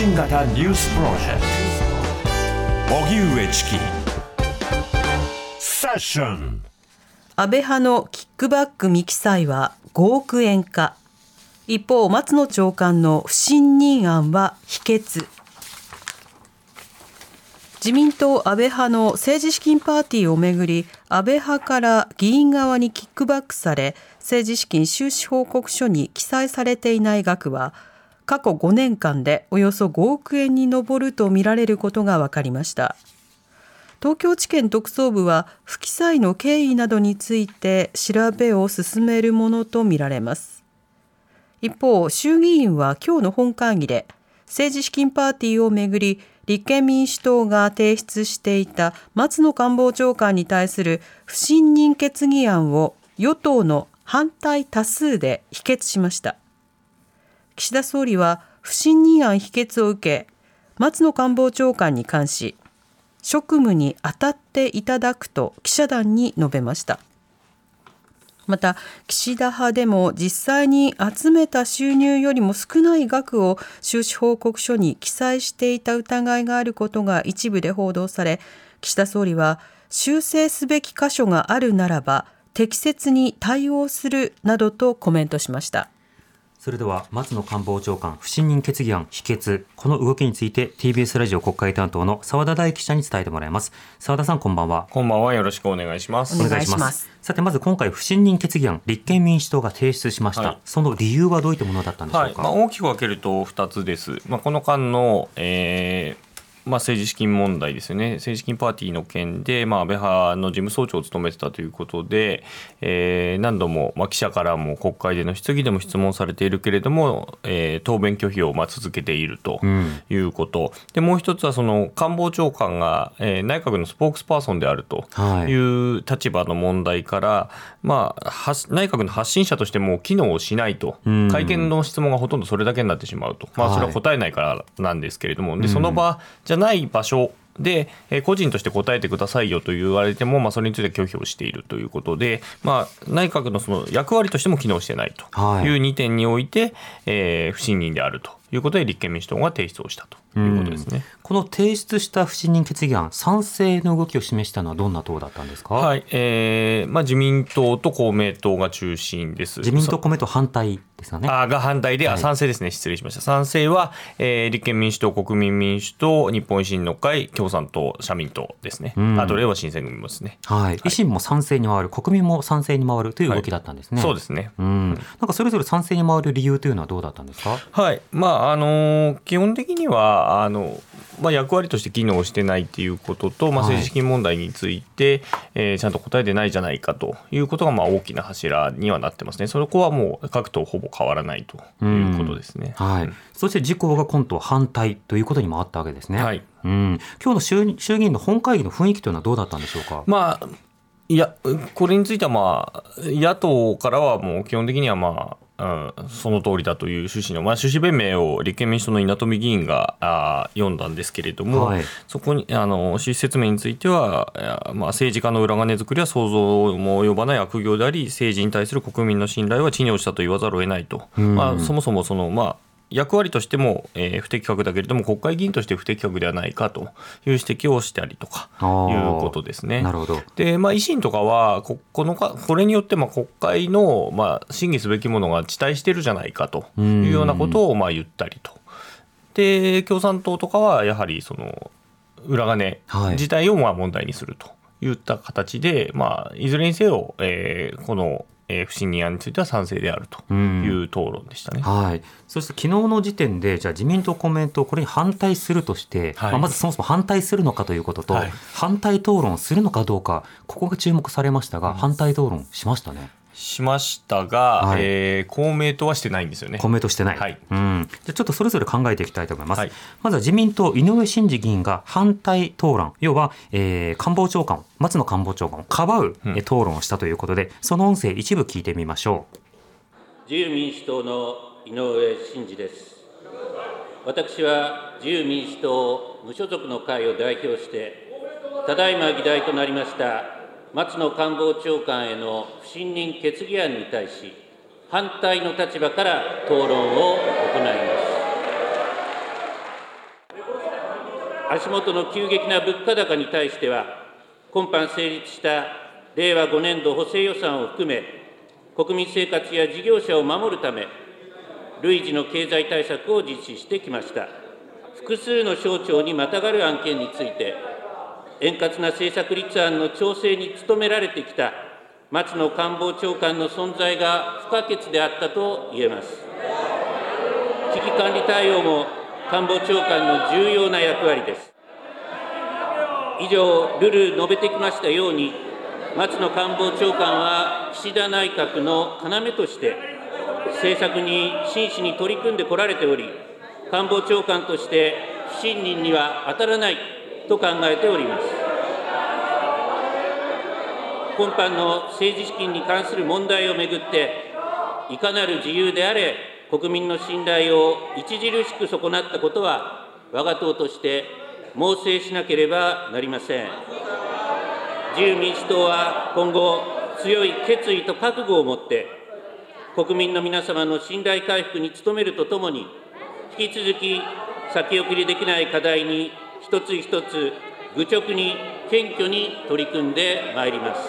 信型ニュースプロジェクト。荻上チキ。セッション。安倍派のキックバック未記載は5億円か。一方松野長官の不信任案は否決。自民党安倍派の政治資金パーティーをめぐり安倍派から議員側にキックバックされ政治資金収支報告書に記載されていない額は過去5年間でおよそ5億円に上るとみられることが分かりました。東京地検特捜部は不記載の経緯などについて調べを進めるものとみられます。一方衆議院は今日の本会議で政治資金パーティーをめぐり立憲民主党が提出していた松野官房長官に対する不信任決議案を与党の反対多数で否決しました。岸田総理は不信任案否決を受け松野官房長官に関し職務に当たっていただくと記者団に述べました。また岸田派でも実際に集めた収入よりも少ない額を収支報告書に記載していた疑いがあることが一部で報道され岸田総理は修正すべき箇所があるならば適切に対応するなどとコメントしました。それでは松野官房長官不信任決議案否決この動きについて TBS ラジオ国会担当の澤田大記者に伝えてもらいます。澤田さんこんばんは。こんばんは。よろしくお願いします。お願いします。さてまず今回不信任決議案立憲民主党が提出しました、はい、その理由はどういったものだったんでしょうか、はい。まあ、大きく分けると2つです、まあ、この間の、えーまあ、政治資金問題ですよね、政治資金パーティーの件で、まあ、安倍派の事務総長を務めてたということで、えー、何度も、まあ、記者からも国会での質疑でも質問されているけれども、えー、答弁拒否をまあ続けているということ、うん、でもう一つはその官房長官が、えー、内閣のスポークスパーソンであるとい。う立場の問題から、はい、まあ、内閣の発信者としても機能しないと、うん、会見の質問がほとんどそれだけになってしまうと、まあ、それは答えないからなんですけれども、でその場じゃない場所で、え個人として答えてくださいよと言われても、まあ、それについて拒否をしているということで、まあ、内閣のその役割としても機能してないという2点において、はい、えー、不信任であるということで、立憲民主党が提出をしたということですね。この提出した不信任決議案、賛成の動きを示したのはどんな党だったんですか、はいえーまあ、自民党と公明党が中心です。自民党、公明党反対ですかね。あが反対で、あ賛成ですね、失礼しました。賛成は、えー、立憲民主党、国民民主党、日本維新の会、共産党、社民党ですね。うん、あと、れは新選組もですね、はい。はい。維新も賛成に回る、国民も賛成に回るという動きだったんですね。はい、そうですね。うん。なんかそれぞれ賛成に回る理由というのはどうだったんですか？はい。まあ、あの基本的には、あの、まあ、役割として機能してないっていうことと、まあ、政治資金問題について、はい、えー、ちゃんと答えてないじゃないかということがまあ大きな柱にはなってますね、そこはもう各党ほぼ変わらないということですね。はい、そして自公が今度反対ということにもあったわけですね。はい、うん、今日の衆衆議院の本会議の雰囲気というのはどうだったんでしょうか？まあいや、これについては、まあ、野党からはもう基本的には、まあ、うん、その通りだという趣旨の、まあ、趣旨弁明を立憲民主党の稲富議員があ読んだんですけれども、はい、そこにあの趣旨説明については、まあ、政治家の裏金作りは想像も及ばない悪行であり、政治に対する国民の信頼は地に落ちたと言わざるを得ないと、まあ、そもそもその、まあ、役割としても、えー、不適格だけれども、国会議員として不適格ではないかという指摘をしたりとかいうことですね。なるほどで、まあ、維新とかはこ、このかこれによってまあ国会の、まあ、審議すべきものが遅滞してるじゃないかというようなことをまあ言ったりと。で、共産党とかは、やはりその裏金自体をまあ問題にするといった形で、はい、まあ、いずれにせよ、えー、このえー、不信任案については賛成であるという討論でしたね、うん、はい、そして昨日の時点で、じゃあ、自民党、公明党、これに反対するとして、はい、まあ、まずそもそも反対するのかということと、はい、反対討論するのかどうか、ここが注目されましたが、反対討論しましたね。しましたが、はい、えー、公明党はしてないんですよね。公明党してない。はい。うん。じゃちょっとそれぞれ考えていきたいと思います。はい、まずは自民党井上真司議員が反対討論、要は、えー、官房長官、松野官房長官をかばう、うん、討論をしたということで、その音声一部聞いてみましょう。自由民主党の井上真司です。私は自由民主党無所属の会を代表して、ただいま議題となりました松野官房長官への不信任決議案に対し、反対の立場から討論を行います。足元の急激な物価高に対しては、今般成立した令和5年度補正予算を含め、国民生活や事業者を守るため、累次の経済対策を実施してきました。複数の省庁にまたがる案件について、円滑な政策立案の調整に努められてきた松野官房長官の存在が不可欠であったと言えます。危機管理対応も官房長官の重要な役割です。以上、ルル述べてきましたように、松野官房長官は岸田内閣の要として、政策に真摯に取り組んでこられており、官房長官として不信任には当たらないと考えております。今般の政治資金に関する問題をめぐって、いかなる自由であれ、国民の信頼を著しく損なったことは、我が党として猛省しなければなりません。自由民主党は今後、強い決意と覚悟を持って、国民の皆様の信頼回復に努めるとともに、引き続き先送りできない課題に一つ一つ愚直に謙虚に取り組んでまいります。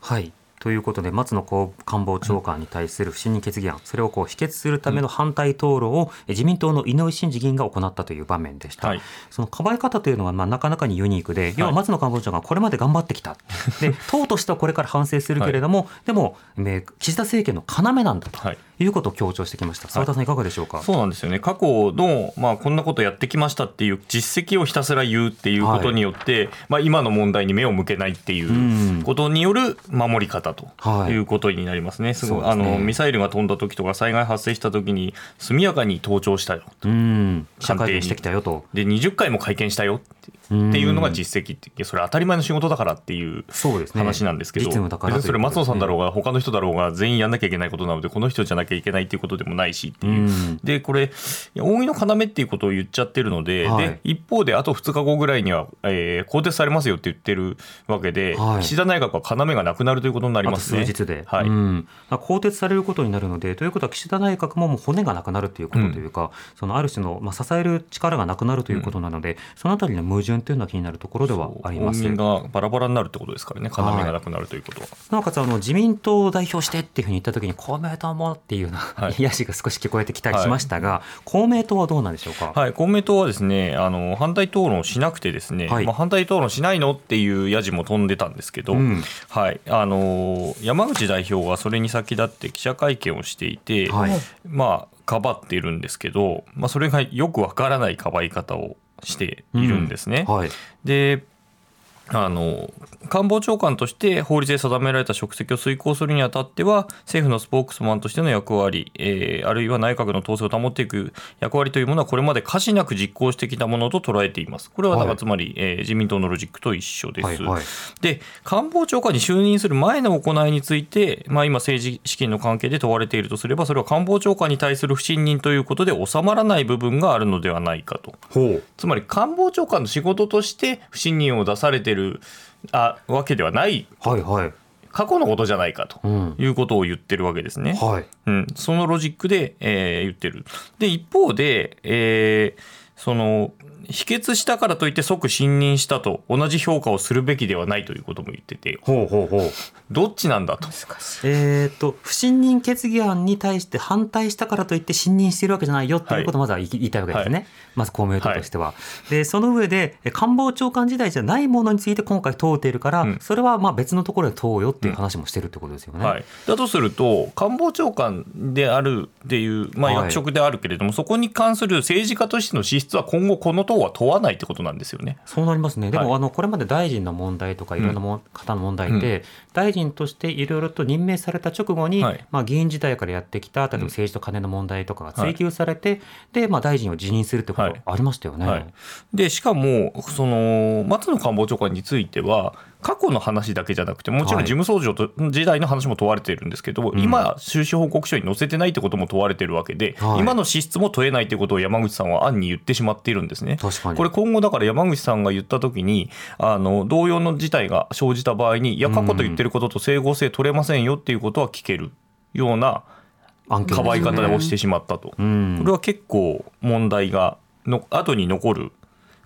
はい。ということで松野官房長官に対する不信任決議案、それをこう否決するための反対討論を自民党の井上慎司議員が行ったという場面でした、はい、そのかばい方というのはまあなかなかにユニークで、要は松野官房長官がこれまで頑張ってきた、で党としてはこれから反省するけれども、はい、でも、岸田政権の要なんだと。はいいうことを強調してきました。澤田さんいかがでしょうか？そうなんですよね。過去のまあこんなことやってきましたっていう実績をひたすら言うっていうことによって、はい、まあ今の問題に目を向けないっていうことによる守り方ということになりますね。すごい、あのミサイルが飛んだ時とか災害発生した時に速やかに登庁したよと。社会してきたよと。で20回も会見したよっていうのが実績ってそれ当たり前の仕事だからっていう話なんですけど、ね、別にそれ松野さんだろうが他の人だろうが全員やんなきゃいけないことなのでこの人じゃなきゃいけないっていうことでもないしっていう、でこれ扇の要っていうことを言っちゃってるのではい、で一方であと2日後ぐらいには、えー、更迭されますよって言ってるわけで、はい、岸田内閣は要がなくなるということになりますね。数日で、はい、更迭されることになるのでということは岸田内閣ももう骨がなくなるということというか、うん、そのある種の、まあ、支える力がなくなるということなので、うん、そのあたりの矛盾というのは気になるところではあります。民がバラバラになるってことですからね、要がなくなるということ。は。なおかつあの自民党を代表してっていうふうに言ったときに、公明党もっていうような、はい、癒しが少し聞こえてきたりしましたが、はい、公明党はどうなんでしょうか、はい、公明党はですねあの反対討論しなくて、ですね、はい、まあ、反対討論しないのっていうやじも飛んでたんですけど、うん、はい、あの山口代表がそれに先立って記者会見をしていて、まあ、かばっているんですけど、まあ、それがよくわからないかばい方をしているんですね。うんはい、であの官房長官として法律で定められた職責を遂行するにあたっては政府のスポークスマンとしての役割、えー、あるいは内閣の統制を保っていく役割というものはこれまで可視なく実行してきたものと捉えています。これはだからつまり、はい、えー、自民党のロジックと一緒です。はいはい、で官房長官に就任する前の行いについて、まあ、今政治資金の関係で問われているとすればそれは官房長官に対する不信任ということで収まらない部分があるのではないかと。つまり官房長官の仕事として不信任を出されているあわけではない、はいはい、過去のことじゃないかということを言ってるわけですね。うん、はい、うん、そのロジックで、えー、言ってる。で一方で、えー、その否決したからといって即信任したと同じ評価をするべきではないということも言っててほうほうほう。どっちなんだと。えっ、と不信任決議案に対して反対したからといって信任しているわけじゃないよっていうことをまずは言いたいわけですね、はい、まず公明党としては、はい、でその上で官房長官時代じゃないものについて今回問うているから、うん、それはまあ別のところで問うよっていう話もしてるってことですよね、うんはい、だとすると官房長官であるっていう、まあ、役職であるけれども、そこに関する政治家としての資質は今後この党は問わないってことなんですよね。そうなりますね。でも、はい、あのこれまで大臣の問題とかいろんなも、うん、方の問題で、うん、大臣としていろいろと任命された直後に、はい、まあ議員時代からやってきた例えば政治と金の問題とかが追及されて、うん、でまあ大臣を辞任するってことありましたよね。はい、でしかもその松野官房長官については過去の話だけじゃなくてもちろん事務総長と時代の話も問われているんですけど、はい、今収支報告書に載せてないってことも問われてるわけで、はい、今の支出も問えないってことを山口さんは案に言ってしまっているんですね。これ今後だから山口さんが言った時にあの同様の事態が生じた場合にいや過去と言ってることと整合性取れませんよっていうことは聞けるようなかばい方をしてしまったと、ね、これは結構問題がの後に残る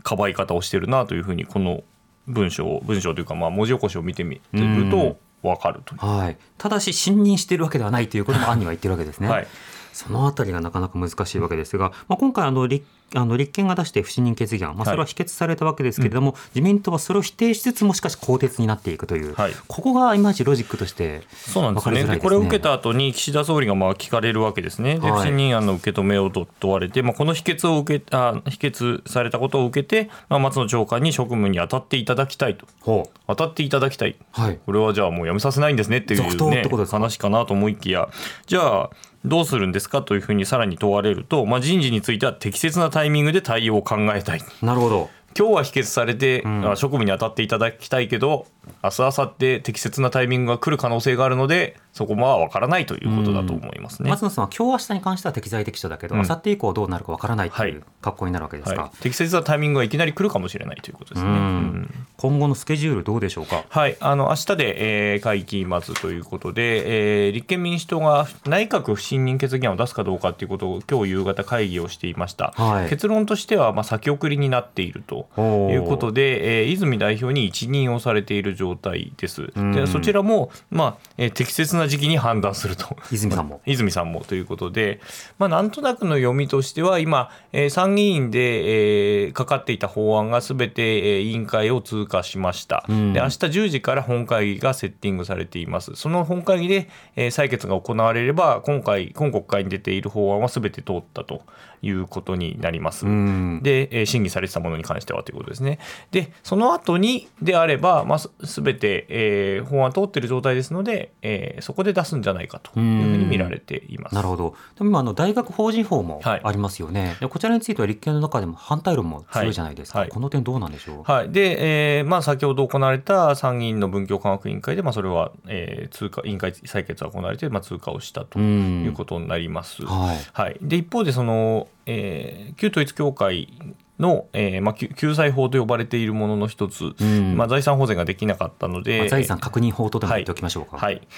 かばい方をしてるなというふうにこの文章文章というかまあ文字起こしを見てみると分かるとはい、ただし信任しているわけではないということも案には言ってるわけですね。はいそのあたりがなかなか難しいわけですが、まあ、今回あの立あの立憲が出して不信任決議案、まあ、それは否決されたわけですけれども、はいうん、自民党はそれを否定しつつもしかし更迭になっていくという、はい、ここがいまいちロジックとしてそうなんですね。でこれを受けた後に岸田総理がまあ聞かれるわけですね、で不信任案の受け止めをと問われて、まあ、この否決を受けあ否決されたことを受けて、まあ、松野長官に職務に当たっていただきたいと、当たっていただきたい、はい、これはじゃあもうやめさせないんですねっていう、ね、話かなと思いきや、じゃあ、どうするんですか？というふうにさらに問われると、まあ、人事については適切なタイミングで対応を考えたい。なるほど今日は否決されて、うん、職務に当たっていただきたいけど明日明後日適切なタイミングが来る可能性があるのでそこは分からないということだと思いますね、松野さんは今日明日に関しては適材適所だけど、うん、明後日以降どうなるか分からないという格好になるわけですか、はい、適切なタイミングがいきなり来るかもしれないということですね、うん、今後のスケジュールどうでしょうか？はい。あの明日で、えー、会期末ということで、えー、立憲民主党が内閣不信任決議案を出すかどうかということを今日夕方会議をしていました、はい、結論としてはまあ先送りになっているということで、えー、泉代表に一任をされている状態です。でそちらも、まあえー、適切な時期に判断すると。泉さんも。泉さんもということで、まあ、なんとなくの読みとしては今、えー、参議院で、えー、かかっていた法案がすべて、えー、委員会を通過しました、うん、で明日10時から本会議がセッティングされています。その本会議で、えー、採決が行われれば今回今国会に出ている法案はすべて通ったということになります、うん、で、えー、審議されてたものに関してはということですねでその後にであれば、まあ、すべて、えー、法案通っている状態ですので、えー、そこで出すんじゃないかというふうに見られています。なるほど。でも今あの大学法人法もありますよね。はい、こちらについては立憲の中でも反対論も強いじゃないですか。はい、この点どうなんでしょう？はい。で、えー、まあ先ほど行われた参議院の文教科学委員会でまあそれは、えー、通過委員会採決が行われてまあ通過をしたということになります。はい。はい。で一方でその、えー、旧統一教会の、えーまあ、救済法と呼ばれているものの一つ、うん、まあ、財産保全ができなかったので、まあ、財産確認法とでも言っておきましょうか、はい、はい、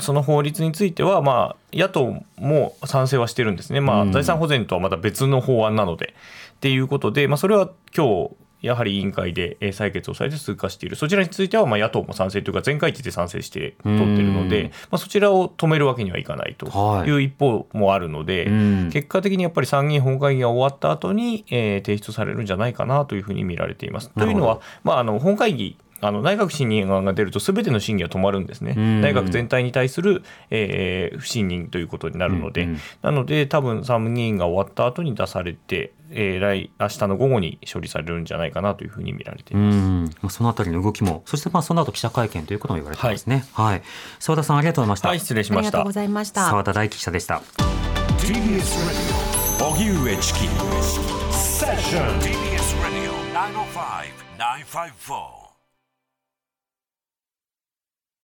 その法律については、まあ、野党も賛成はしてるんですね、まあ、財産保全とはまた別の法案なので。っていうことで、まあ、それは今日やはり委員会で採決をされて通過している、そちらについてはまあ野党も賛成というか、全会一致で賛成して取っているので、まあ、そちらを止めるわけにはいかないとい。う一方もあるので、結果的にやっぱり参議院本会議が終わった後に、え提出されるんじゃないかなというふうに見られています。というのは、まあ、あの本会議あの内閣不信任案が出ると、すべての審議は止まるんですね、内閣全体に対する、えー、不信任ということになるので、うんうん、なので、多分参議院が終わった後に出されて、えー、来明日の午後に処理されるんじゃないかなというふうに見られていますそのあたりの動きも、そしてまあその後記者会見ということも言われてますね。はい、はい、澤田さんありがとうございました。はい、失礼しました。ありがとうございました。澤田大記者でした。TBS Radio 荻上チキセッション TBS Radio 905-954